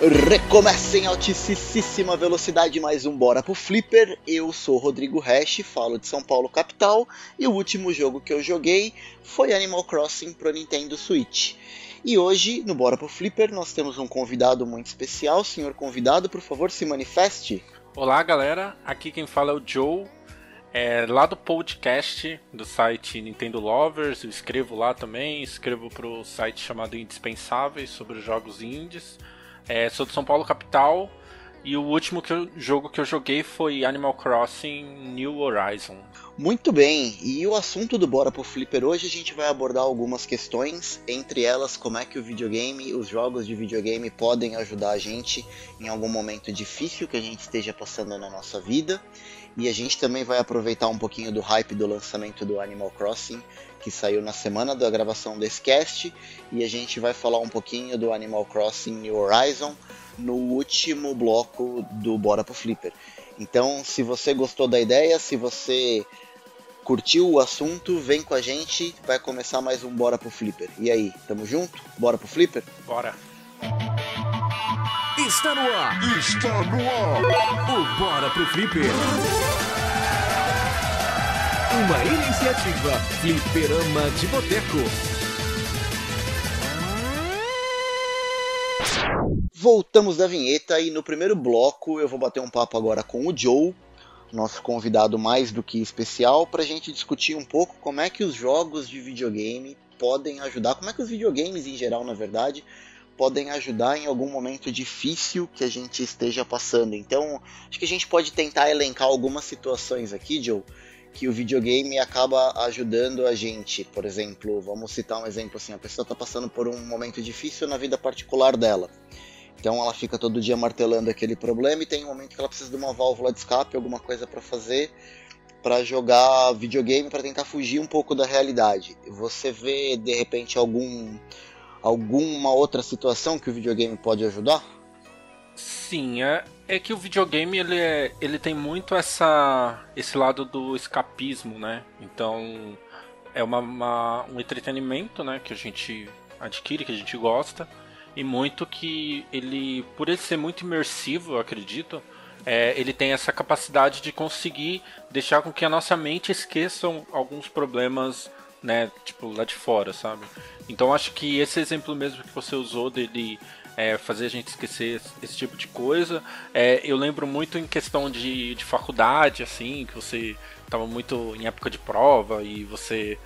Recomeça em altíssima velocidade mais um Bora pro Flipper. Eu sou Rodrigo Hash, falo de São Paulo capital e o último jogo que eu joguei foi Animal Crossing pro Nintendo Switch. E hoje, no Bora pro Flipper, nós temos um convidado muito especial. Senhor convidado, por favor, se manifeste. Olá, galera. Aqui quem fala é o Joe. É, lá do podcast do site Nintendo Lovers, eu escrevo lá também, escrevo pro site chamado Indispensáveis sobre os jogos indies. É, sou de São Paulo capital e o último que eu, jogo que eu joguei foi Animal Crossing New Horizon. Muito bem, e o assunto do Bora pro Flipper hoje a gente vai abordar algumas questões, entre elas como é que o videogame, os jogos de videogame podem ajudar a gente em algum momento difícil que a gente esteja passando na nossa vida. E a gente também vai aproveitar um pouquinho do hype do lançamento do Animal Crossing que saiu na semana da gravação desse cast, e a gente vai falar um pouquinho do Animal Crossing New Horizon no último bloco do Bora pro Flipper. Então, se você gostou da ideia, se você curtiu o assunto, vem com a gente, vai começar mais um Bora pro Flipper. E aí, tamo junto? Bora pro Flipper? Bora! Está no ar! Está no ar! O Bora pro Flipper! Uma iniciativa Fliperama de Boteco. Voltamos da vinheta e no primeiro bloco eu vou bater um papo agora com o Joe, nosso convidado mais do que especial, para a gente discutir um pouco como é que os jogos de videogame podem ajudar, como é que os videogames em geral, na verdade, podem ajudar em algum momento difícil que a gente esteja passando. Então, acho que a gente pode tentar elencar algumas situações aqui, Joe, que o videogame acaba ajudando a gente. Por exemplo, vamos citar um exemplo assim: a pessoa está passando por um momento difícil na vida particular dela. Então ela fica todo dia martelando aquele problema e tem um momento que ela precisa de uma válvula de escape, alguma coisa para fazer, para jogar videogame para tentar fugir um pouco da realidade. Você vê de repente algum alguma outra situação que o videogame pode ajudar? Sim, é, é que o videogame ele, é, ele tem muito essa esse lado do escapismo, né? Então é uma, uma, um entretenimento, né, que a gente adquire, que a gente gosta e muito que ele, por ele ser muito imersivo, eu acredito, é, ele tem essa capacidade de conseguir deixar com que a nossa mente esqueça alguns problemas, né, tipo lá de fora, sabe? Então acho que esse exemplo mesmo que você usou dele é, fazer a gente esquecer esse tipo de coisa. É, eu lembro muito em questão de, de faculdade, assim, que você estava muito em época de prova e você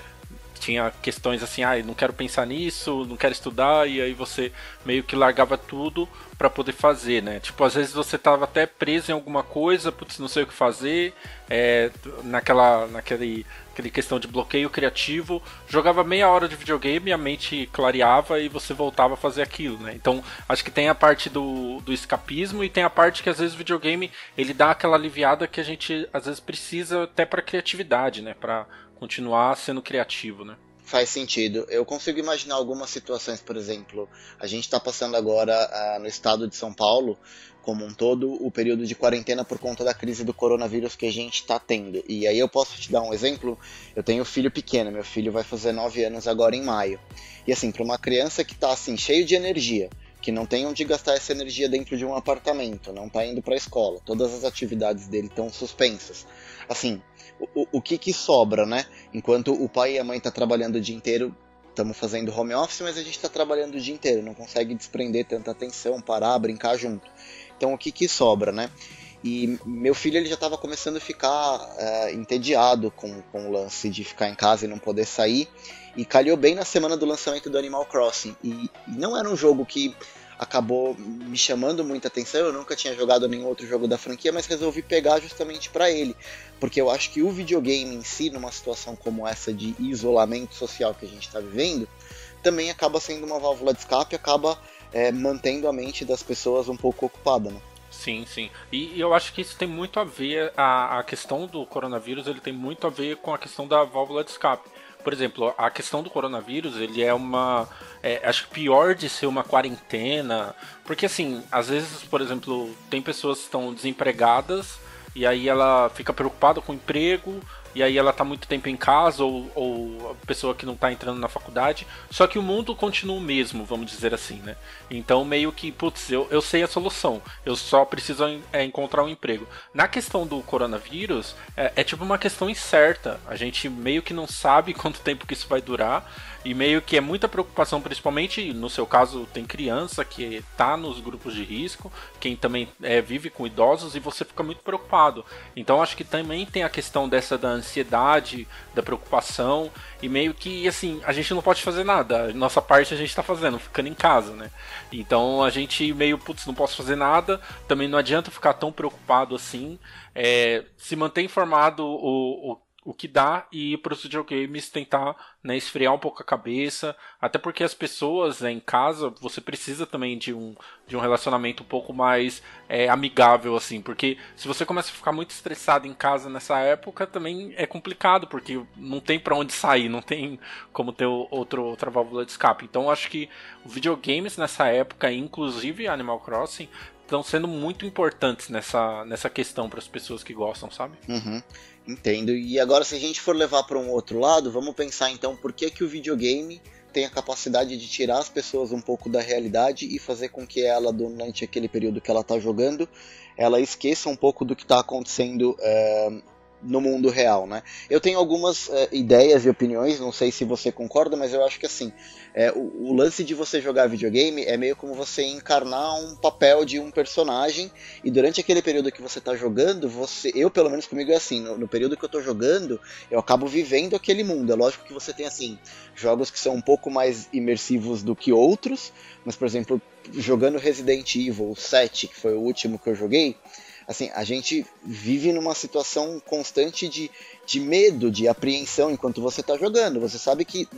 tinha questões assim, ah, não quero pensar nisso, não quero estudar, e aí você meio que largava tudo para poder fazer, né? Tipo, às vezes você tava até preso em alguma coisa, putz, não sei o que fazer, é, naquela, naquele, aquele questão de bloqueio criativo, jogava meia hora de videogame, a mente clareava e você voltava a fazer aquilo, né? Então, acho que tem a parte do, do escapismo e tem a parte que às vezes o videogame ele dá aquela aliviada que a gente às vezes precisa até para criatividade, né? Para continuar sendo criativo, né? Faz sentido. Eu consigo imaginar algumas situações, por exemplo, a gente está passando agora uh, no estado de São Paulo, como um todo, o período de quarentena por conta da crise do coronavírus que a gente está tendo. E aí eu posso te dar um exemplo. Eu tenho filho pequeno, meu filho vai fazer 9 anos agora em maio. E assim, para uma criança que está assim cheio de energia, que não tem onde gastar essa energia dentro de um apartamento, não está indo para a escola, todas as atividades dele estão suspensas. Assim, o, o que, que sobra, né? Enquanto o pai e a mãe estão tá trabalhando o dia inteiro, estamos fazendo home office, mas a gente está trabalhando o dia inteiro, não consegue desprender tanta atenção, parar, brincar junto. Então o que, que sobra, né? E meu filho ele já estava começando a ficar é, entediado com, com o lance de ficar em casa e não poder sair. E calhou bem na semana do lançamento do Animal Crossing. E, e não era um jogo que acabou me chamando muita atenção. Eu nunca tinha jogado nenhum outro jogo da franquia, mas resolvi pegar justamente para ele, porque eu acho que o videogame em si, numa situação como essa de isolamento social que a gente está vivendo, também acaba sendo uma válvula de escape, acaba é, mantendo a mente das pessoas um pouco ocupada, né? Sim, sim. E, e, eu acho que isso tem muito a ver, a, a questão do coronavírus, ele tem muito a ver com a questão da válvula de escape por exemplo, a questão do coronavírus, ele é uma. É, acho pior de ser uma quarentena. Porque, assim, às vezes, por exemplo, tem pessoas que estão desempregadas e aí ela fica preocupada com o emprego, e aí ela tá muito tempo em casa, ou, ou a pessoa que não tá entrando na faculdade. Só que o mundo continua o mesmo, vamos dizer assim, né? Então meio que, putz, eu, eu sei a solução, eu só preciso é, encontrar um emprego. Na questão do coronavírus, é, é tipo uma questão incerta. A gente meio que não sabe quanto tempo que isso vai durar. E meio que é muita preocupação, principalmente no seu caso, tem criança que está nos grupos de risco, quem também é, vive com idosos e você fica muito preocupado. Então acho que também tem a questão dessa da ansiedade, da preocupação e meio que assim a gente não pode fazer nada. Nossa parte a gente está fazendo, ficando em casa, né? Então a gente meio putz, não posso fazer nada. Também não adianta ficar tão preocupado assim. É, se manter informado o, o o que dá e para os videogames tentar né, esfriar um pouco a cabeça, até porque as pessoas né, em casa você precisa também de um, de um relacionamento um pouco mais é, amigável assim, porque se você começa a ficar muito estressado em casa nessa época também é complicado porque não tem para onde sair, não tem como ter outro, outra válvula de escape. Então acho que videogames nessa época, inclusive Animal Crossing, estão sendo muito importantes nessa, nessa questão para as pessoas que gostam, sabe? Uhum. Entendo. E agora, se a gente for levar para um outro lado, vamos pensar então por que, que o videogame tem a capacidade de tirar as pessoas um pouco da realidade e fazer com que ela, durante aquele período que ela está jogando, ela esqueça um pouco do que está acontecendo é, no mundo real, né? Eu tenho algumas é, ideias e opiniões, não sei se você concorda, mas eu acho que assim, é, o, o, lance de você jogar videogame é meio como você encarnar um papel de um personagem e durante aquele período que você está jogando, você, eu pelo menos comigo é assim, no, no período que eu estou jogando, eu acabo vivendo aquele mundo. É lógico que você tem assim jogos que são um pouco mais imersivos do que outros, mas por exemplo, jogando Resident Evil 7, que foi o último que eu joguei, assim, a gente vive numa situação constante de, de medo, de apreensão enquanto você está jogando. Você sabe que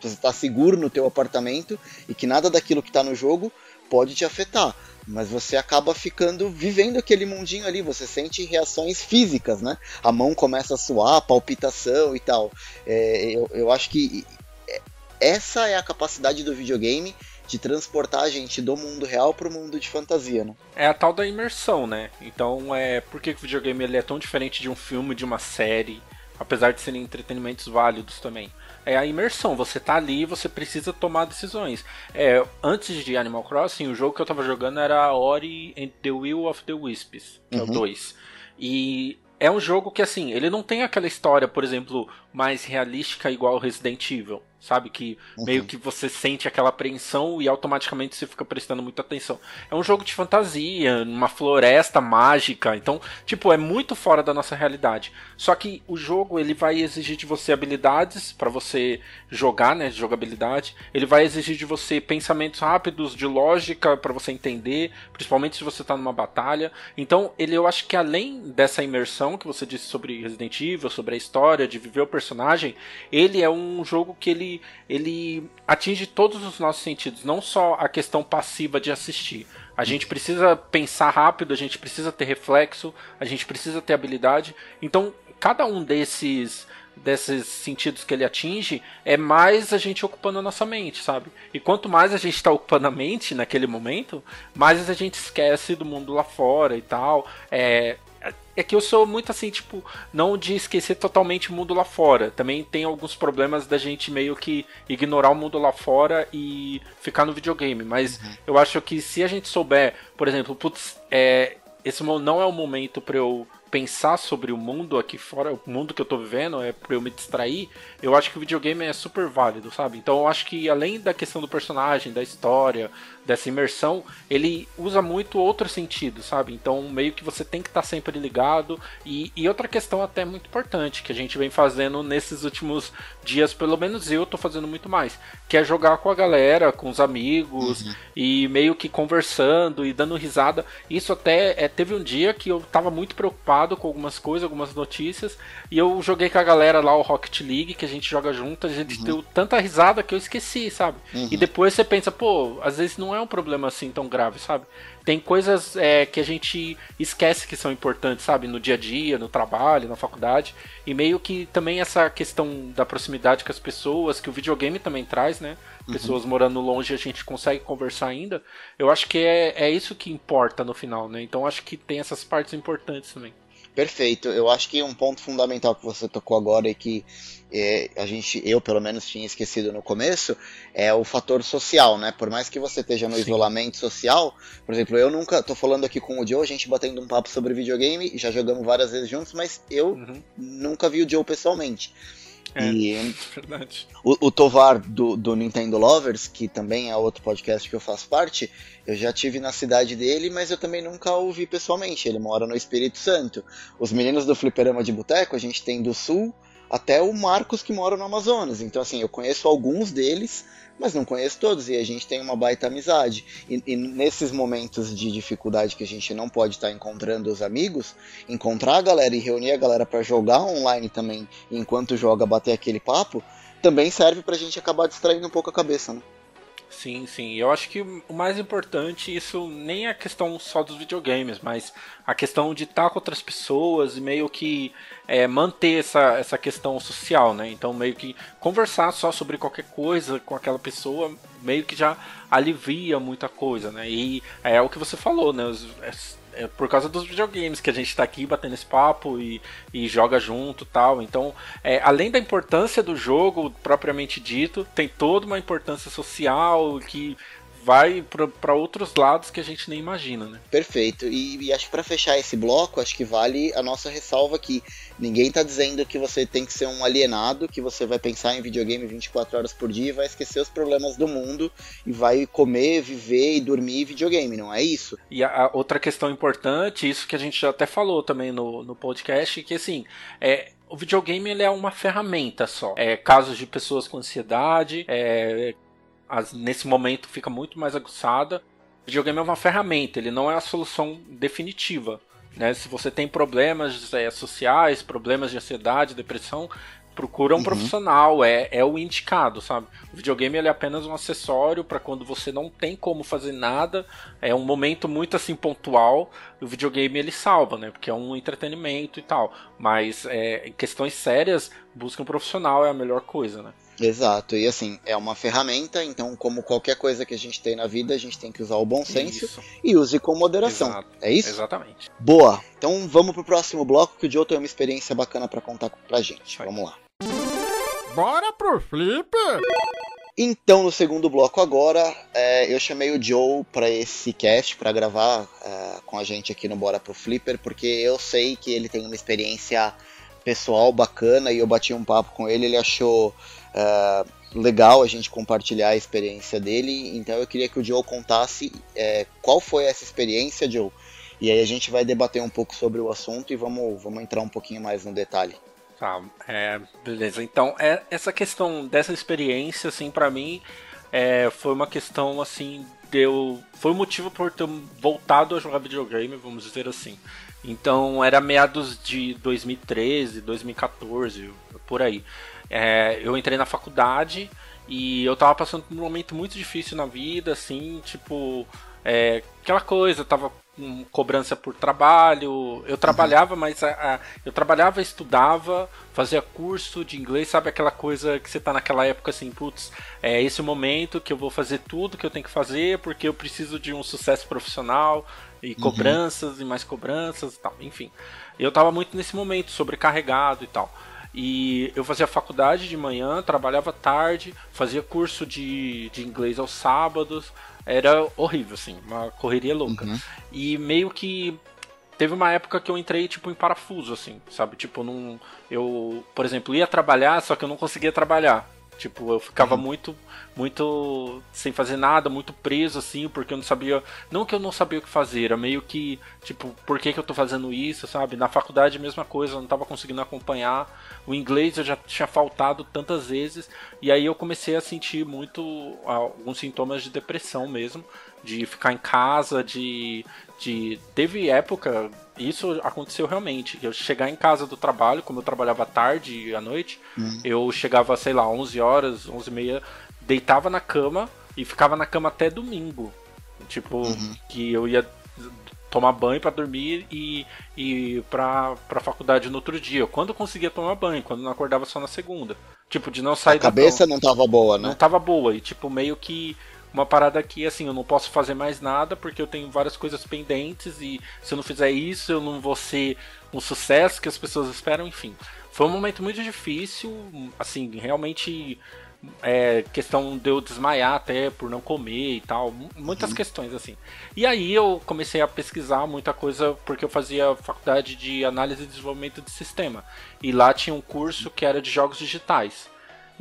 você está seguro no teu apartamento e que nada daquilo que está no jogo pode te afetar. Mas você acaba ficando vivendo aquele mundinho ali, você sente reações físicas, né? A mão começa a suar, palpitação e tal. É, eu, eu acho que é, essa é a capacidade do videogame de transportar a gente do mundo real para o mundo de fantasia, né? É a tal da imersão, né? Então, é por que o videogame ele é tão diferente de um filme, de uma série, apesar de serem entretenimentos válidos também? É a imersão, você tá ali e você precisa tomar decisões. É, antes de Animal Crossing, o jogo que eu tava jogando era Ori and the Will of the Wisps, que uhum. é o 2. E é um jogo que, assim, ele não tem aquela história, por exemplo, mais realística igual Resident Evil sabe? Que uhum. meio que você sente aquela apreensão e automaticamente você fica prestando muita atenção. É um jogo de fantasia, uma floresta mágica, então, tipo, é muito fora da nossa realidade. Só que o jogo ele vai exigir de você habilidades para você jogar, né, jogabilidade. Ele vai exigir de você pensamentos rápidos, de lógica para você entender, principalmente se você tá numa batalha. Então, ele eu acho que além dessa imersão que você disse sobre Resident Evil, sobre a história, de viver o personagem, ele é um jogo que ele ele, atinge todos os nossos sentidos, não só a questão passiva de assistir. A gente precisa pensar rápido, a gente precisa ter reflexo, a gente precisa ter habilidade. Então, cada um desses desses sentidos que ele atinge é mais a gente ocupando a nossa mente, sabe? E quanto mais a gente está ocupando a mente naquele momento, mais a gente esquece do mundo lá fora e tal. É, é que eu sou muito assim, tipo, não de esquecer totalmente o mundo lá fora. Também tem alguns problemas da gente meio que ignorar o mundo lá fora e ficar no videogame. Mas uhum. eu acho que se a gente souber, por exemplo, putz, é, esse não é o momento para eu pensar sobre o mundo aqui fora, o mundo que eu tô vivendo, é pra eu me distrair, eu acho que o videogame é super válido, sabe? Então eu acho que além da questão do personagem, da história, dessa imersão, ele usa muito outro sentido, sabe? Então meio que você tem que estar tá sempre ligado. E, e, outra questão até muito importante, que a gente vem fazendo nesses últimos dias, pelo menos eu tô fazendo muito mais, que é jogar com a galera, com os amigos, uhum. e meio que conversando e dando risada. Isso até é, teve um dia que eu tava muito preocupado com algumas coisas, algumas notícias. E eu joguei com a galera lá o Rocket League, que a gente joga junto, a gente uhum. deu tanta risada que eu esqueci, sabe? Uhum. E depois você pensa, pô, às vezes não é um problema assim tão grave, sabe? Tem coisas é, que a gente esquece que são importantes, sabe? No dia a dia, no trabalho, na faculdade. E meio que também essa questão da proximidade com as pessoas, que o videogame também traz, né? Uhum. Pessoas uhum. morando longe a gente consegue conversar ainda. Eu acho que é, é isso que importa no final, né? Então acho que tem essas partes importantes também. Perfeito. Eu acho que um ponto fundamental que você tocou agora e que é, a gente, eu pelo menos tinha esquecido no começo, é o fator social, né? Por mais que você esteja no Sim. isolamento social, por exemplo, eu nunca tô falando aqui com o Joe, a gente batendo um papo sobre videogame, já jogamos várias vezes juntos, mas eu uhum. nunca vi o Joe pessoalmente. É, e verdade. O, o Tovar do, do, Nintendo Lovers, que também é outro podcast que eu faço parte, eu já tive na cidade dele, mas eu também nunca o vi pessoalmente. Ele mora no Espírito Santo. Os meninos do Fliperama de Boteco, a gente tem do Sul até o Marcos que mora no Amazonas. Então, assim, eu conheço alguns deles, mas não conheço todos, e a gente tem uma baita amizade. E, e nesses momentos de dificuldade que a gente não pode estar encontrando os amigos, encontrar a galera e reunir a galera para jogar online também, enquanto joga, bater aquele papo, também serve pra gente acabar distraindo um pouco a cabeça, né? Sim, sim. Eu acho que o mais importante, isso nem é a questão só dos videogames, mas a questão de estar com outras pessoas e meio que é, manter essa, essa questão social, né? Então, meio que conversar só sobre qualquer coisa com aquela pessoa, meio que já alivia muita coisa, né? E é o que você falou, né? Os, é por causa dos videogames que a gente está aqui batendo esse papo e, e joga junto tal. Então, é, além da importância do jogo propriamente dito, tem toda uma importância social que vai para outros lados que a gente nem imagina, né? Perfeito. E, e acho que para fechar esse bloco, acho que vale a nossa ressalva aqui. Ninguém está dizendo que você tem que ser um alienado, que você vai pensar em videogame 24 horas por dia e vai esquecer os problemas do mundo e vai comer, viver e dormir videogame, não é isso? E a, a outra questão importante, isso que a gente já até falou também no, no podcast, que assim, é, o videogame ele é uma ferramenta só. É casos de pessoas com ansiedade, é as, nesse momento fica muito mais aguçada. O videogame é uma ferramenta, ele não é a solução definitiva. Né? Se você tem problemas é, sociais, problemas de ansiedade, depressão, procura um uhum. profissional, é, é o indicado, sabe? O videogame ele é apenas um acessório para quando você não tem como fazer nada, é um momento muito assim pontual, o videogame ele salva, né? Porque é um entretenimento e tal, mas é, em questões sérias, busca um profissional é a melhor coisa, né? Exato, e assim, é uma ferramenta, então, como qualquer coisa que a gente tem na vida, a gente tem que usar o bom senso isso. e use com moderação. Exato. É isso? Exatamente. Boa, então vamos pro próximo bloco que o Joe tem uma experiência bacana para contar pra gente. Vamos lá. Bora pro flip! Então, no segundo bloco agora, é, eu chamei o Joe para esse cast, para gravar é, com a gente aqui no Bora pro Flipper, porque eu sei que ele tem uma experiência pessoal bacana e eu bati um papo com ele, ele achou uh, legal a gente compartilhar a experiência dele. Então eu queria que o Joe contasse é, qual foi essa experiência, Joe. E aí a gente vai debater um pouco sobre o assunto e vamos, vamos entrar um pouquinho mais no detalhe. Tá, é, beleza. Então, é, essa questão dessa experiência, assim, para mim, é, foi uma questão, assim, deu. Foi o motivo por ter voltado a jogar videogame, vamos dizer assim. Então, era meados de 2013, 2014, por aí. É, eu entrei na faculdade e eu tava passando por um momento muito difícil na vida, assim, tipo, é, aquela coisa, tava com cobrança por trabalho. Eu trabalhava, mas a, a, eu trabalhava, estudava, fazia curso de inglês, sabe aquela coisa que você tá naquela época assim, putz, é esse o momento que eu vou fazer tudo que eu tenho que fazer porque eu preciso de um sucesso profissional e uhum. cobranças uhum. e mais cobranças e tal, enfim. Eu tava muito nesse momento, sobrecarregado e tal. E eu fazia faculdade de manhã, trabalhava tarde, fazia curso de, de inglês aos sábados. Era horrível, assim, uma correria louca. Uhum. E meio que teve uma época que eu entrei tipo em parafuso assim, sabe? Tipo, num eu, por exemplo, ia trabalhar, só que eu não conseguia trabalhar. Tipo, eu ficava uhum. muito, muito sem fazer nada, muito preso, assim, porque eu não sabia. Não que eu não sabia o que fazer, era meio que, tipo, por que, que eu tô fazendo isso, sabe? Na faculdade, a mesma coisa, eu não tava conseguindo acompanhar. O inglês eu já tinha faltado tantas vezes, e aí eu comecei a sentir muito alguns sintomas de depressão mesmo, de ficar em casa, de. de teve época, isso aconteceu realmente. Eu chegar em casa do trabalho, como eu trabalhava tarde e à noite, uhum. eu chegava, sei lá, 11 horas, 11 e meia, deitava na cama e ficava na cama até domingo. Tipo, uhum. que eu ia tomar banho para dormir e ir pra, pra faculdade no outro dia. Quando eu conseguia tomar banho, quando não acordava só na segunda. Tipo, de não sair A cabeça cama. não tava boa, né? Não tava boa. E, tipo, meio que uma parada que assim, eu não posso fazer mais nada porque eu tenho várias coisas pendentes e se eu não fizer isso, eu não vou ser um sucesso que as pessoas esperam, enfim. Foi um momento muito difícil, assim, realmente é, questão de eu desmaiar até por não comer e tal, muitas uhum. questões assim. E aí eu comecei a pesquisar muita coisa porque eu fazia faculdade de análise e desenvolvimento de sistema. E lá tinha um curso que era de jogos digitais.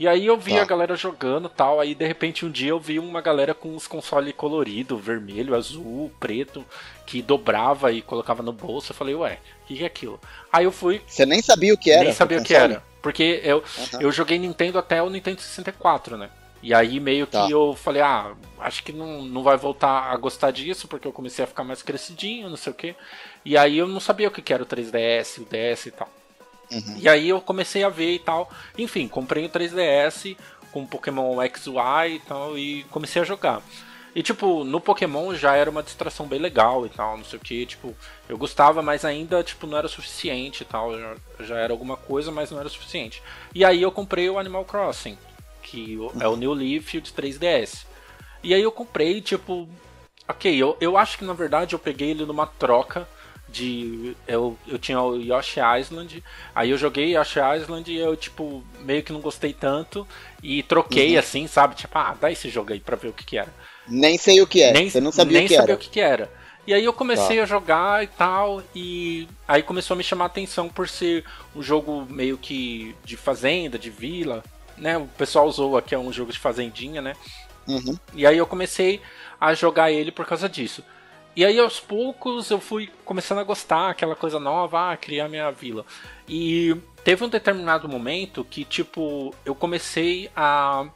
E aí eu vi tá. a galera jogando tal, aí de repente um dia eu vi uma galera com os consoles colorido, vermelho, azul, preto, que dobrava e colocava no bolso. Eu falei, ué, o que, que é aquilo? Aí eu fui. Você nem sabia o que era? Nem sabia o que era. Porque eu, uhum. eu joguei Nintendo até o Nintendo 64, né? E aí meio que tá. eu falei, ah, acho que não, não vai voltar a gostar disso, porque eu comecei a ficar mais crescidinho, não sei o quê. E aí eu não sabia o que era o 3DS, o DS e tal. Uhum. E aí eu comecei a ver e tal. Enfim, comprei o 3DS com Pokémon XY e tal, e comecei a jogar. E, tipo, no Pokémon já era uma distração bem legal e tal, não sei o que, tipo, eu gostava, mas ainda, tipo, não era suficiente e tal, já, já era alguma coisa, mas não era suficiente. E aí eu comprei o Animal Crossing, que é o New Leaf de 3DS. E aí eu comprei, tipo, ok, eu, eu acho que na verdade eu peguei ele numa troca de. Eu, eu tinha o Yoshi Island, aí eu joguei Yoshi Island e eu, tipo, meio que não gostei tanto e troquei uhum. assim, sabe? Tipo, ah, dá esse jogo aí pra ver o que, que era. Nem sei o que é. Nem, Você não sabia nem o que sabia era. o que, que era. E aí eu comecei tá. a jogar e tal, e aí começou a me chamar a atenção por ser um jogo meio que de fazenda, de vila, né? O pessoal usou aqui é um jogo de fazendinha, né? Uhum. E aí eu comecei a jogar ele por causa disso. E aí aos poucos eu fui começando a gostar, aquela coisa nova, ah, criar minha vila. E teve um determinado momento que, tipo, eu comecei a,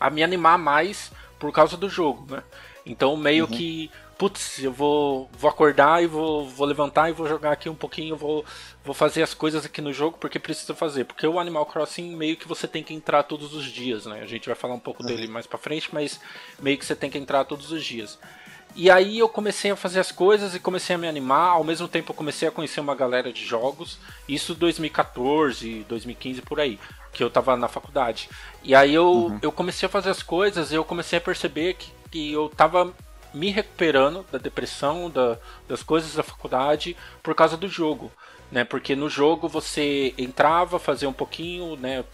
a me animar mais por causa do jogo, né? Então meio uhum. que, putz, eu vou, vou acordar e vou, vou levantar e vou jogar aqui um pouquinho, vou, vou fazer as coisas aqui no jogo porque preciso fazer. Porque o Animal Crossing meio que você tem que entrar todos os dias, né? A gente vai falar um pouco uhum. dele mais pra frente, mas meio que você tem que entrar todos os dias. E aí eu comecei a fazer as coisas e comecei a me animar. Ao mesmo tempo eu comecei a conhecer uma galera de jogos. Isso 2014, 2015 por aí, que eu tava na faculdade. E aí eu, uhum. eu comecei a fazer as coisas e eu comecei a perceber que, que eu tava me recuperando da depressão, da, das coisas da faculdade por causa do jogo né? Porque no jogo você entrava, fazia um pouquinho, né?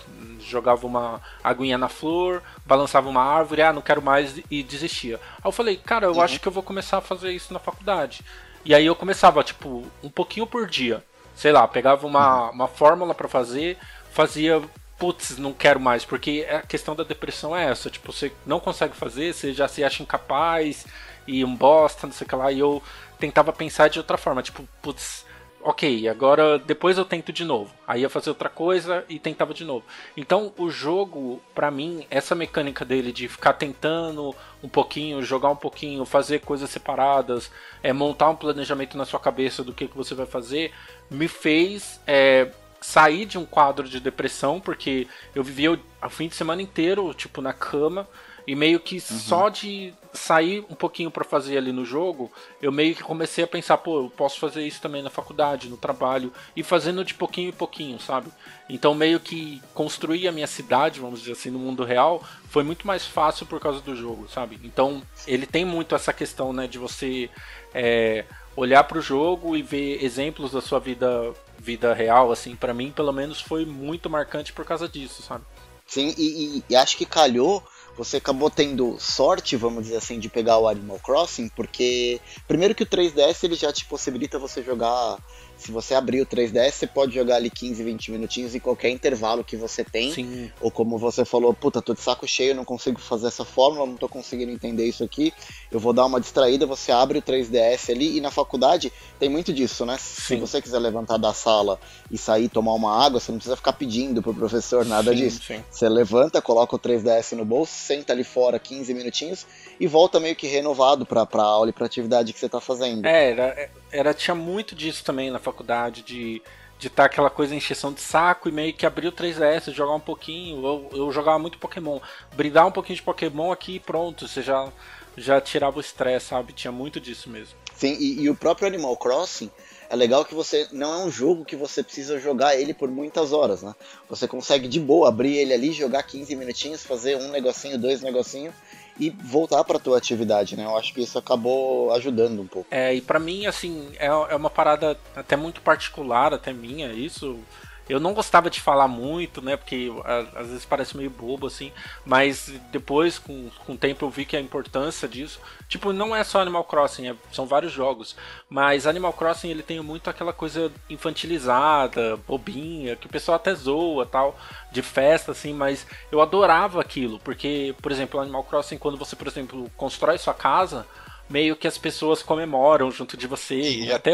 Jogava uma aguinha na flor, balançava uma árvore, ah, não quero mais e desistia. Aí eu falei, cara, eu uhum. acho que eu vou começar a fazer isso na faculdade. E aí eu começava, tipo, um pouquinho por dia. Sei lá, pegava uma, uhum. uma fórmula para fazer, fazia putz, não quero mais, porque a questão da depressão é essa, tipo, você não consegue fazer, você já se acha incapaz e um bosta, não sei o que lá, e eu tentava pensar de outra forma, tipo, putz, ok, agora depois eu tento de novo. Aí ia fazer outra coisa e tentava de novo. Então o jogo, para mim, essa mecânica dele de ficar tentando um pouquinho, jogar um pouquinho, fazer coisas separadas, é montar um planejamento na sua cabeça do que, que você vai fazer, me fez é, sair de um quadro de depressão, porque eu vivia o fim de semana inteiro, tipo, na cama e meio que uhum. só de sair um pouquinho para fazer ali no jogo, eu meio que comecei a pensar, pô, eu posso fazer isso também na faculdade, no trabalho, e fazendo de pouquinho em pouquinho, sabe? Então meio que construir a minha cidade, vamos dizer assim, no mundo real, foi muito mais fácil por causa do jogo, sabe? Então ele tem muito essa questão, né, de você é, olhar para o jogo e ver exemplos da sua vida vida real, assim, para mim pelo menos foi muito marcante por causa disso, sabe? Sim, e, e, e acho que calhou você acabou tendo sorte, vamos dizer assim, de pegar o Animal Crossing, porque primeiro que o 3DS ele já te possibilita você jogar se você abrir o 3DS, você pode jogar ali 15, 20 minutinhos em qualquer intervalo que você tem. Sim. Ou como você falou, puta, tô de saco cheio, não consigo fazer essa fórmula, não tô conseguindo entender isso aqui. Eu vou dar uma distraída, você abre o 3DS ali e na faculdade tem muito disso, né? Sim. Se você quiser levantar da sala e sair tomar uma água, você não precisa ficar pedindo pro professor nada sim, disso. Sim. Você levanta, coloca o 3DS no bolso, senta ali fora 15 minutinhos e volta meio que renovado pra, pra aula e pra atividade que você tá fazendo. É, era, era tinha muito disso também na faculdade, de de estar tá aquela coisa encheção de saco e meio que abrir o 3DS, jogar um pouquinho. Eu, eu jogava muito Pokémon. Brindar um pouquinho de Pokémon aqui e pronto, você já, já tirava o estresse, sabe? Tinha muito disso mesmo. Sim, e, e, o próprio Animal Crossing, é legal que você não é um jogo que você precisa jogar ele por muitas horas, né? Você consegue de boa abrir ele ali, jogar 15 minutinhos, fazer um negocinho, dois negocinhos e voltar para tua atividade, né? Eu acho que isso acabou ajudando um pouco. É, e para mim, assim, é, é uma parada até muito particular, até minha, isso eu não gostava de falar muito, né? Porque às vezes parece meio bobo, assim. Mas depois, com, com o tempo, eu vi que a importância disso. Tipo, não é só Animal Crossing, é, são vários jogos. Mas Animal Crossing ele tem muito aquela coisa infantilizada, bobinha, que o pessoal até zoa tal, de festa, assim. Mas eu adorava aquilo. Porque, por exemplo, Animal Crossing, quando você, por exemplo, constrói sua casa meio que as pessoas comemoram junto de você, e até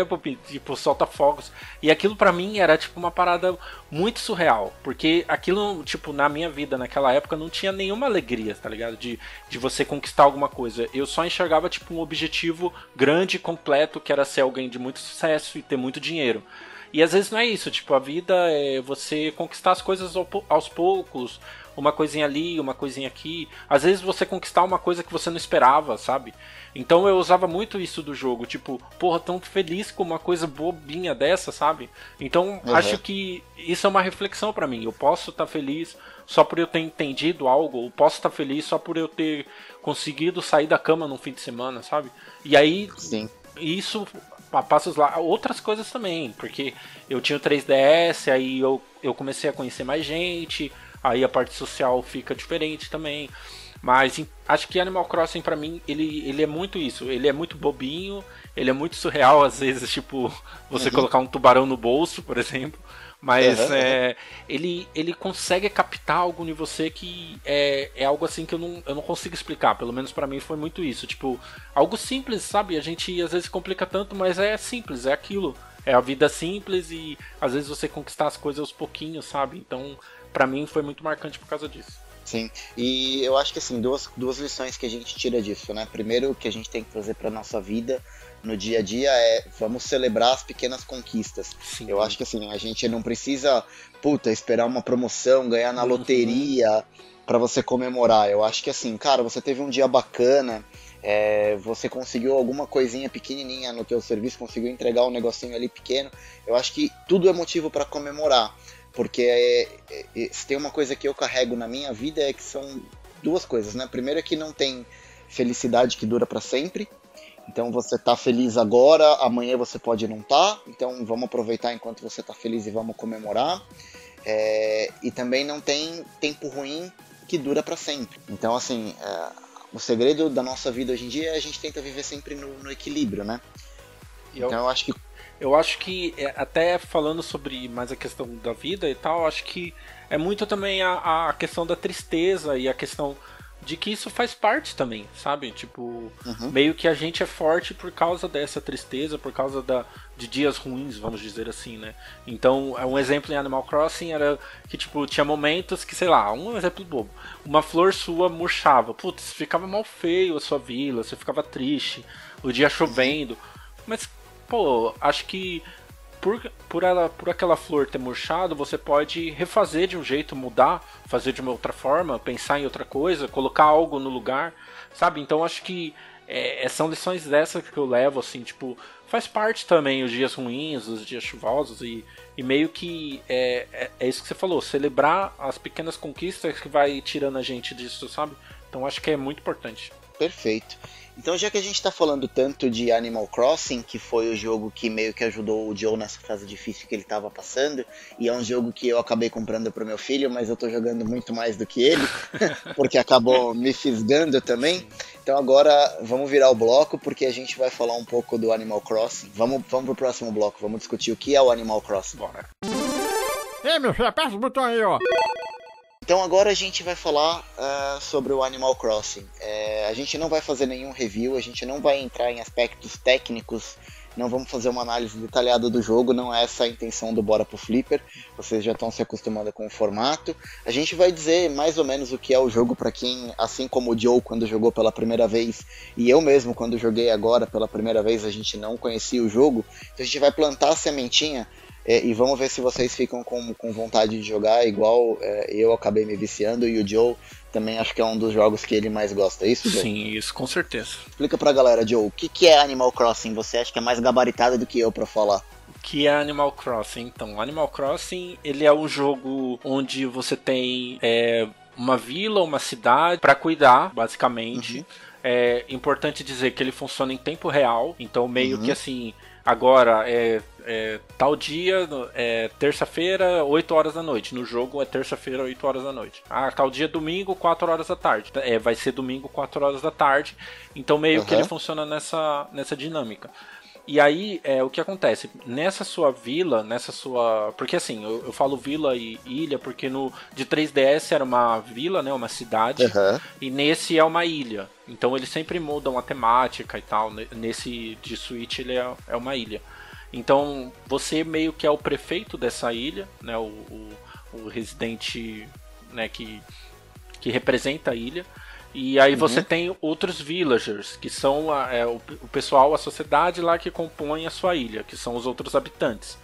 tipo solta fogos. E aquilo para mim era tipo uma parada muito surreal, porque aquilo tipo na minha vida naquela época não tinha nenhuma alegria, tá ligado? De, de você conquistar alguma coisa. Eu só enxergava tipo um objetivo grande e completo que era ser alguém de muito sucesso e ter muito dinheiro. E às vezes não é isso, tipo, a vida é você conquistar as coisas aos poucos, uma coisinha ali, uma coisinha aqui. Às vezes você conquistar uma coisa que você não esperava, sabe? Então eu usava muito isso do jogo, tipo, porra, tão feliz com uma coisa bobinha dessa, sabe? Então uhum. acho que isso é uma reflexão para mim. Eu posso estar tá feliz só por eu ter entendido algo, ou posso estar tá feliz só por eu ter conseguido sair da cama no fim de semana, sabe? E aí Sim. isso passos lá, outras coisas também, porque eu tinha o 3DS, aí eu, eu comecei a conhecer mais gente, aí a parte social fica diferente também. Mas acho que Animal Crossing para mim, ele, ele é muito isso. Ele é muito bobinho, ele é muito surreal às vezes, tipo, você uhum. colocar um tubarão no bolso, por exemplo. Mas uhum. é, ele, ele consegue captar algo em você que é, é algo assim que eu não, eu não consigo explicar. Pelo menos para mim foi muito isso. Tipo, algo simples, sabe? A gente às vezes complica tanto, mas é simples, é aquilo. É a vida simples e às vezes você conquistar as coisas aos pouquinhos, sabe? Então, para mim foi muito marcante por causa disso. Sim, e eu acho que assim, duas, duas lições que a gente tira disso, né? Primeiro, que a gente tem que trazer para nossa vida no dia a dia é vamos celebrar as pequenas conquistas. Sim. Eu acho que assim, a gente não precisa, puta, esperar uma promoção, ganhar na uhum. loteria para você comemorar. Eu acho que assim, cara, você teve um dia bacana, é, você conseguiu alguma coisinha pequenininha no teu serviço, conseguiu entregar um negocinho ali pequeno. Eu acho que tudo é motivo para comemorar. Porque é, é, é, se tem uma coisa que eu carrego na minha vida é que são duas coisas, né? Primeiro é que não tem felicidade que dura para sempre. Então você tá feliz agora, amanhã você pode não estar. Tá, então vamos aproveitar enquanto você tá feliz e vamos comemorar. É, e também não tem tempo ruim que dura para sempre. Então assim, é, o segredo da nossa vida hoje em dia é a gente tenta viver sempre no, no equilíbrio, né? Então eu acho que eu acho que, é, até falando sobre mais a questão da vida e tal, acho que é muito também a, a questão da tristeza e a questão de que isso faz parte também, sabe? Tipo, uhum. meio que a gente é forte por causa dessa tristeza, por causa da, de dias ruins, vamos dizer assim, né? Então, é um exemplo em Animal Crossing era que, tipo, tinha momentos que, sei lá, um exemplo bobo, uma flor sua murchava, putz, ficava mal feio a sua vila, você ficava triste, o dia chovendo, mas pô, acho que por, por, ela, por aquela flor ter murchado, você pode refazer de um jeito, mudar, fazer de uma outra forma, pensar em outra coisa, colocar algo no lugar, sabe? Então acho que é, são lições dessas que eu levo, assim, tipo, faz parte também os dias ruins, os dias chuvosos e, e meio que é, é, é, isso que você falou, celebrar as pequenas conquistas que vai tirando a gente disso, sabe? Então acho que é muito importante. Perfeito. Então, já que a gente está falando tanto de Animal Crossing, que foi o jogo que meio que ajudou o Joe nessa fase difícil que ele estava passando, e é um jogo que eu acabei comprando para o meu filho, mas eu estou jogando muito mais do que ele, porque acabou me fisgando também. Então agora vamos virar o bloco, porque a gente vai falar um pouco do Animal Crossing. Vamos, vamos pro próximo bloco, vamos discutir o que é o Animal Crossing. Bora. Ei, meu filho, aperta o botão aí, ó. Então agora a gente vai falar uh, sobre o Animal Crossing. É, a gente não vai fazer nenhum review, a gente não vai entrar em aspectos técnicos, não vamos fazer uma análise detalhada do jogo, não é essa a intenção do Bora pro Flipper. Vocês já estão se acostumando com o formato. A gente vai dizer mais ou menos o que é o jogo para quem, assim como o Joe quando jogou pela primeira vez e eu mesmo quando joguei agora pela primeira vez, a gente não conhecia o jogo. Então a gente vai plantar a sementinha é, e vamos ver se vocês ficam com, com vontade de jogar, igual é, eu acabei me viciando e o Joe também acho que é um dos jogos que ele mais gosta, é isso, Joe? Sim, isso com certeza. Explica pra galera, Joe, o que, que é Animal Crossing? Você acha que é mais gabaritado do que eu para falar? que é Animal Crossing? Então, Animal Crossing ele é um jogo onde você tem é, uma vila, uma cidade para cuidar, basicamente. Uhum. É importante dizer que ele funciona em tempo real, então meio uhum. que assim, agora é, é tal dia, é terça-feira, 8 horas da noite. No jogo é terça-feira, 8 horas da noite. Ah, tal dia domingo, 4 horas da tarde. É, vai ser domingo, 4 horas da tarde. Então meio uhum. que ele funciona nessa, nessa dinâmica. E aí, é, o que acontece? Nessa sua vila, nessa sua. Porque assim, eu, eu falo vila e ilha, porque no de 3DS era uma vila, né? Uma cidade. Uhum. E nesse é uma ilha. Então eles sempre mudam a temática e tal. Nesse de Switch ele é, é uma ilha. Então você meio que é o prefeito dessa ilha, né? O, o, o residente né, que, que representa a ilha. E aí uhum. você tem outros villagers, que são a, é, o, o, pessoal, a sociedade lá que compõe a sua ilha, que são os outros habitantes.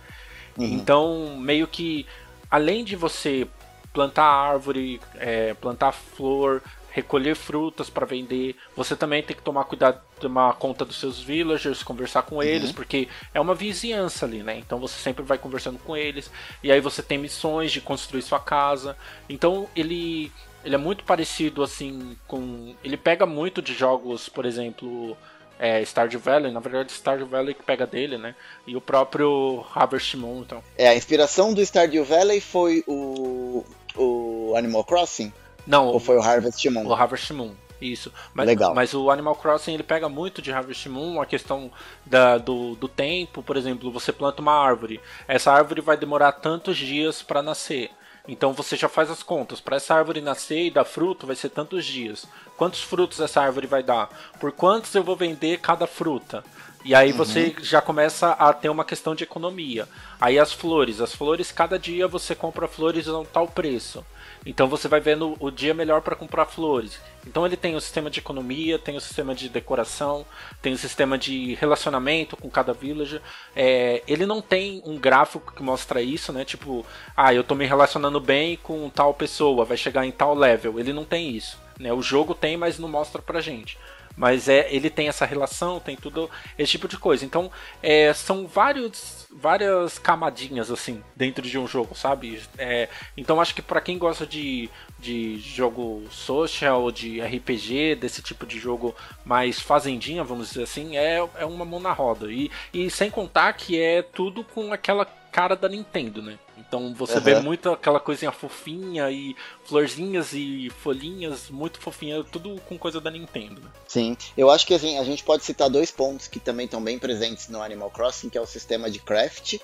Uhum. Então, meio que, além de você plantar árvore, é, plantar flor, recolher frutas para vender, você também tem que tomar cuidado, tomar conta dos seus villagers, conversar com uhum. eles, porque é uma vizinhança ali, né? Então você sempre vai conversando com eles, e aí você tem missões de construir sua casa. Então ele ele é muito parecido assim com. Ele pega muito de jogos, por exemplo, é, Stardew Valley, na verdade Stardew Valley que pega dele, né? E o próprio Harvest Moon, então. É, a inspiração do Stardew Valley foi o, o Animal Crossing? Não. Ou foi o Harvest Moon? O Harvest Moon. Isso. Mas, Legal. mas o Animal Crossing ele pega muito de Harvest Moon, a questão da, do, do tempo, por exemplo, você planta uma árvore. Essa árvore vai demorar tantos dias para nascer. Então você já faz as contas. Para essa árvore nascer e dar fruto, vai ser tantos dias. Quantos frutos essa árvore vai dar? Por quantos eu vou vender cada fruta? E aí você uhum. já começa a ter uma questão de economia. Aí as flores, as flores cada dia você compra flores a um tal preço. Então você vai vendo o dia melhor para comprar flores. Então ele tem o sistema de economia, tem o sistema de decoração, tem o sistema de relacionamento com cada villager. É, ele não tem um gráfico que mostra isso, né? Tipo, ah, eu tô me relacionando bem com tal pessoa, vai chegar em tal level. Ele não tem isso. Né? O jogo tem, mas não mostra pra gente. Mas é, ele tem essa relação, tem tudo esse tipo de coisa. Então, é, são vários, várias camadinhas assim dentro de um jogo, sabe? É, então, acho que para quem gosta de, de jogo social, de RPG, desse tipo de jogo mais fazendinha, vamos dizer assim, é, é uma mão na roda. E, e sem contar que é tudo com aquela cara da Nintendo, né? Então você uhum. vê muito aquela coisinha fofinha e florzinhas e folhinhas muito fofinha, tudo com coisa da Nintendo. Né? Sim, eu acho que assim, a gente pode citar dois pontos que também estão bem presentes no Animal Crossing, que é o sistema de craft.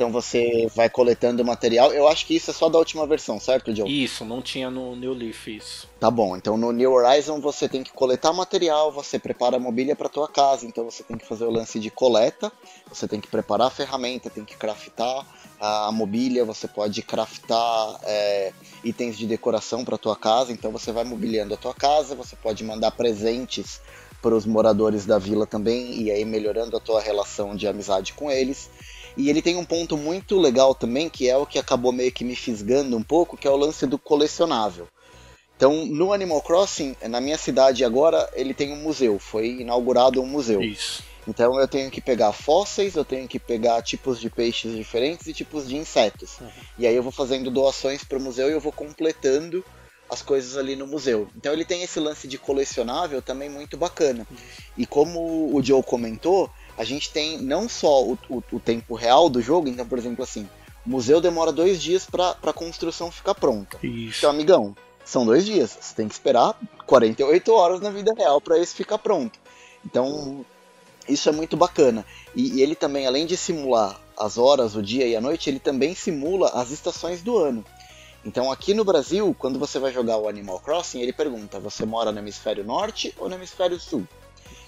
Então você vai coletando material. Eu acho que isso é só da última versão, certo, Joe? Isso, não tinha no New Leaf isso. Tá bom. Então no New Horizon você tem que coletar material, você prepara a mobília para tua casa, então você tem que fazer o lance de coleta, você tem que preparar a ferramenta, tem que craftar a mobília, você pode craftar é, itens de decoração para tua casa, então você vai mobiliando a tua casa, você pode mandar presentes para os moradores da vila também e aí melhorando a tua relação de amizade com eles. E ele tem um ponto muito legal também, que é o que acabou meio que me fisgando um pouco, que é o lance do colecionável. Então, no Animal Crossing, na minha cidade agora, ele tem um museu, foi inaugurado um museu. Isso. Então eu tenho que pegar fósseis, eu tenho que pegar tipos de peixes diferentes e tipos de insetos. Uhum. E aí eu vou fazendo doações para o museu e eu vou completando as coisas ali no museu. Então ele tem esse lance de colecionável também muito bacana. Uhum. E como o Joe comentou, a gente tem não só o, o, o, tempo real do jogo, então, por exemplo, assim, o museu demora dois dias para a construção ficar pronta. Isso. Então, amigão, são dois dias. Você tem que esperar 48 horas na vida real para isso ficar pronto. Então, isso é muito bacana. E, e, ele também, além de simular as horas, o dia e a noite, ele também simula as estações do ano. Então aqui no Brasil, quando você vai jogar o Animal Crossing, ele pergunta: você mora no hemisfério norte ou no hemisfério sul?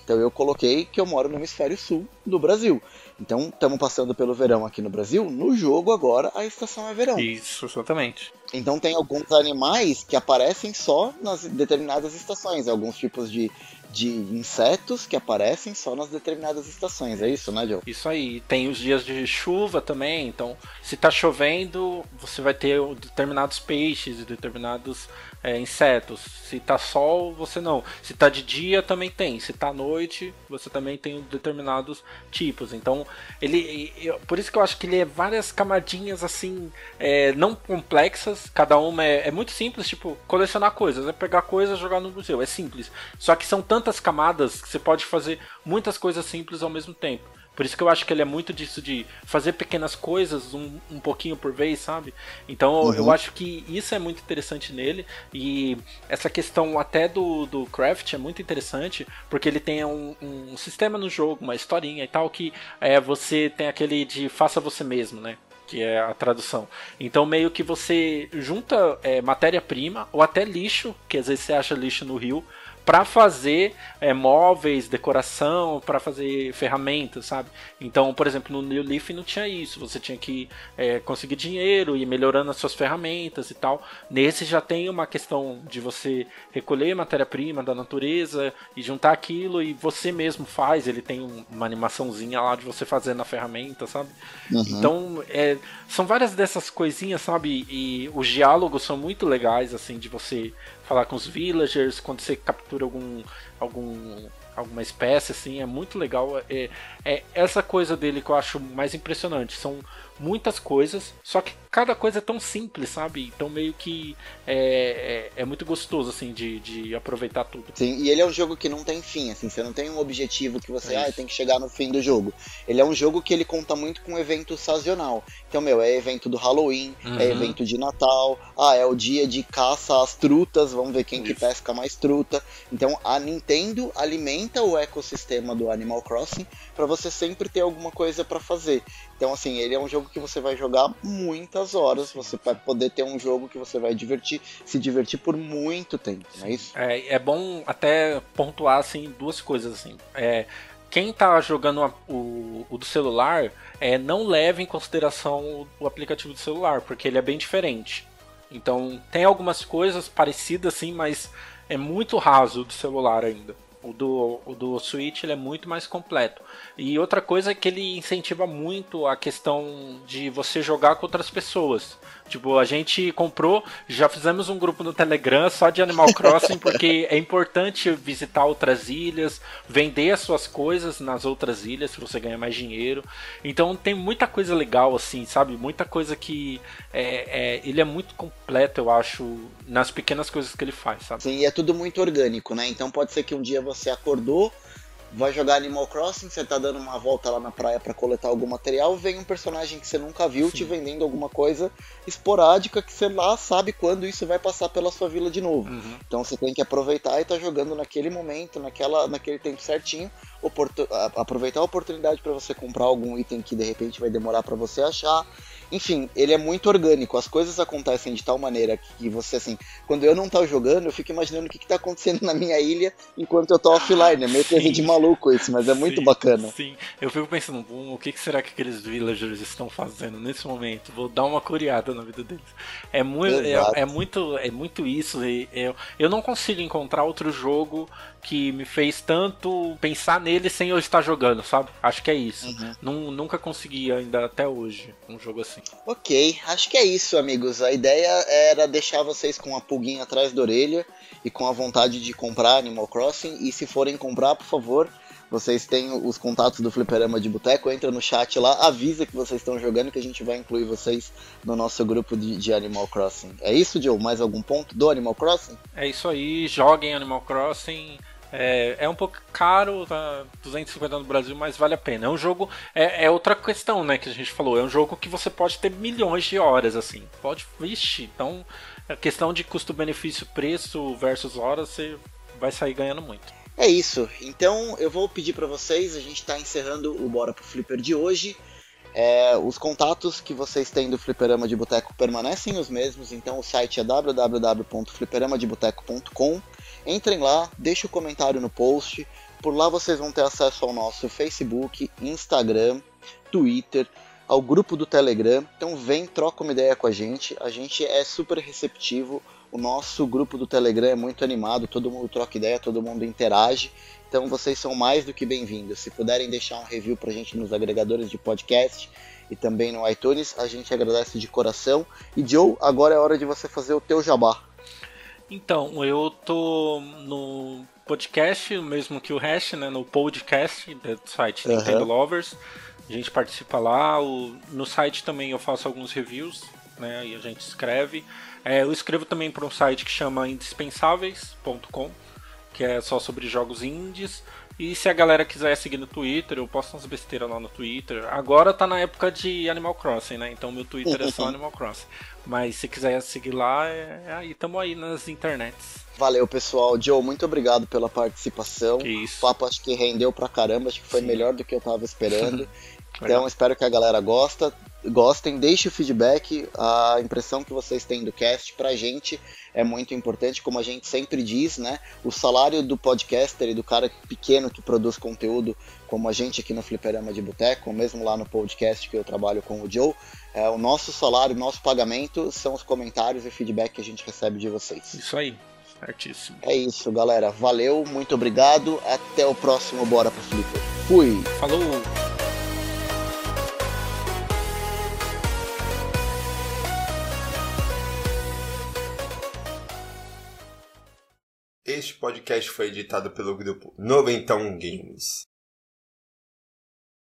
Então eu coloquei que eu moro no hemisfério sul do Brasil. Então estamos passando pelo verão aqui no Brasil. No jogo agora a estação é verão. Isso, exatamente. Então tem alguns animais que aparecem só nas determinadas estações, alguns tipos de, de insetos que aparecem só nas determinadas estações, é isso, né, Joe? Isso aí. Tem os dias de chuva também, então se tá chovendo, você vai ter determinados peixes e determinados é, insetos. Se tá sol, você não. Se tá de dia, também tem. Se tá noite, você também tem determinados tipos. Então, ele. Por isso que eu acho que ele é várias camadinhas assim, é, não complexas. Cada uma é, é, muito simples, tipo, colecionar coisas. É pegar coisas jogar no museu. É simples. Só que são tantas camadas que você pode fazer muitas coisas simples ao mesmo tempo. Por isso que eu acho que ele é muito disso de fazer pequenas coisas um, um pouquinho por vez, sabe? Então uhum. eu acho que isso é muito interessante nele. E essa questão até do, do craft é muito interessante, porque ele tem um, um sistema no jogo, uma historinha e tal, que é, você tem aquele de faça você mesmo, né? que é a tradução. Então meio que você junta é, matéria-prima ou até lixo, que às vezes você acha lixo no rio, para fazer é, móveis, decoração, para fazer ferramentas, sabe? Então, por exemplo, no New Leaf não tinha isso. Você tinha que é, conseguir dinheiro e melhorando as suas ferramentas e tal. Nesse já tem uma questão de você recolher matéria-prima da natureza e juntar aquilo e você mesmo faz. Ele tem uma animaçãozinha lá de você fazer na ferramenta, sabe? Uhum. Então, é, são várias dessas coisinhas, sabe? E os diálogos são muito legais, assim, de você falar com os villagers, quando você captura algum, algum alguma espécie, assim, é muito legal. É, é essa coisa dele que eu acho mais impressionante. São muitas coisas, só que cada coisa é tão simples, sabe? Então meio que é, é, é, muito gostoso, assim, de, de aproveitar tudo. Sim, e ele é um jogo que não tem fim, assim, você não tem um objetivo que você, é ah, tem que chegar no fim do jogo. Ele é um jogo que ele conta muito com evento sazonal. Então, meu, é evento do Halloween, é uhum. é evento de Natal, ah, é o dia de caça às trutas, vamos ver quem Isso. que pesca mais truta. Então, a Nintendo alimenta o ecossistema do Animal Crossing para você sempre ter alguma coisa para fazer. Então, assim, ele é um jogo que você vai jogar muitas horas. Você vai poder ter um jogo que você vai divertir, se divertir por muito tempo, não é isso? É, é bom até pontuar, assim, duas coisas, assim. É, quem tá jogando o, o, do celular, é, não leve em consideração o, o aplicativo do celular, porque ele é bem diferente. Então, tem algumas coisas parecidas, assim, mas é muito raso do celular ainda. O do, o do Switch ele é muito mais completo. E outra coisa é que ele incentiva muito a questão de você jogar com outras pessoas. Tipo, a gente comprou, já fizemos um grupo no Telegram só de Animal Crossing, porque é importante visitar outras ilhas, vender as suas coisas nas outras ilhas, se você ganhar mais dinheiro. Então tem muita coisa legal, assim, sabe? Muita coisa que. É, é, ele é muito completo, eu acho, nas pequenas coisas que ele faz, sabe? Sim, e é tudo muito orgânico, né? Então pode ser que um dia você acordou vai jogar Animal Crossing, você tá dando uma volta lá na praia para coletar algum material, vem um personagem que você nunca viu Sim. te vendendo alguma coisa esporádica que você lá sabe quando isso vai passar pela sua vila de novo. Uhum. Então você tem que aproveitar e tá jogando naquele momento, naquela, naquele tempo certinho, aproveitar a oportunidade para você comprar algum item que de repente vai demorar para você achar enfim, ele é muito orgânico. As coisas acontecem de tal maneira que você, assim, quando eu não tô jogando, eu fico imaginando o que, que tá acontecendo na minha ilha enquanto eu tô offline. É meio coisa de maluco isso, mas é muito sim, bacana. Sim, eu fico pensando, o que, que será que aqueles villagers estão fazendo nesse momento? Vou dar uma curiada na vida deles. É muito, é, é, muito, é muito isso. Eu, eu não consigo encontrar outro jogo que me fez tanto pensar nele sem eu estar jogando, sabe? Acho que é isso. Uhum. Nunca consegui ainda até hoje um jogo assim. Ok, acho que é isso, amigos. A ideia era deixar vocês com a pulguinha atrás da orelha e com a vontade de comprar Animal Crossing. E se forem comprar, por favor, vocês têm os contatos do Fliperama de Boteco, entra no chat lá, avisa que vocês estão jogando que a gente vai incluir vocês no nosso grupo de, de, Animal Crossing. É isso, Joe? Mais algum ponto do Animal Crossing? É isso aí, joguem Animal Crossing. É, é um pouco caro, tá 250 no Brasil, mas vale a pena. É um jogo. É, é, outra questão, né, que a gente falou. É um jogo que você pode ter milhões de horas, assim. Pode. Vixe, então. A questão de custo-benefício, preço versus horas, você vai sair ganhando muito. É isso. Então eu vou pedir para vocês, a gente está encerrando o Bora pro Flipper de hoje. É, os contatos que vocês têm do Fliperama de Boteco permanecem os mesmos, então o site é www.fliperamadeboteco.com. Entrem lá, deixem o um comentário no post. Por lá vocês vão ter acesso ao nosso Facebook, Instagram, Twitter, ao grupo do Telegram. Então vem, troca uma ideia com a gente. A gente é super receptivo O nosso grupo do Telegram é muito animado, todo mundo troca ideia, todo mundo interage. Então vocês são mais do que bem-vindos. Se puderem deixar um review pra gente nos agregadores de podcast e também no iTunes, a gente agradece de coração. E Joe, agora é hora de você fazer o teu jabá. Então, eu tô no podcast, mesmo que o Hash, né, no podcast do site Aham. Nintendo Lovers. A gente participa lá. o- no site também eu faço alguns reviews, né, e a gente escreve. É, eu escrevo também para um site que chama indispensáveis.com, que é só sobre jogos indies. E se a galera quiser seguir no Twitter, eu posto umas besteiras lá no Twitter. Agora tá na época de Animal Crossing, né? Então meu Twitter é só Animal Crossing. Mas se quiser seguir lá, é, é aí, tamo aí nas internets. Valeu, pessoal. Joe, muito obrigado pela participação. Que isso. O papo acho que rendeu pra caramba, acho que foi Sim. melhor do que eu tava esperando. então espero que a galera gosta, gostem, deixe o feedback, a impressão que vocês têm do cast pra gente é muito importante, como a gente sempre diz, né? O salário do podcaster e do cara pequeno que produz conteúdo, como a gente aqui no Fliperama de Boteco, ou mesmo lá no podcast que eu trabalho com o Joe, é, o nosso salário, o nosso pagamento são os comentários e feedback que a gente recebe de vocês. Isso aí, certíssimo. É isso, galera. Valeu, muito obrigado. Até o próximo Bora pro Flipper. Fui! Falou! Este podcast foi editado pelo grupo Noventão Games.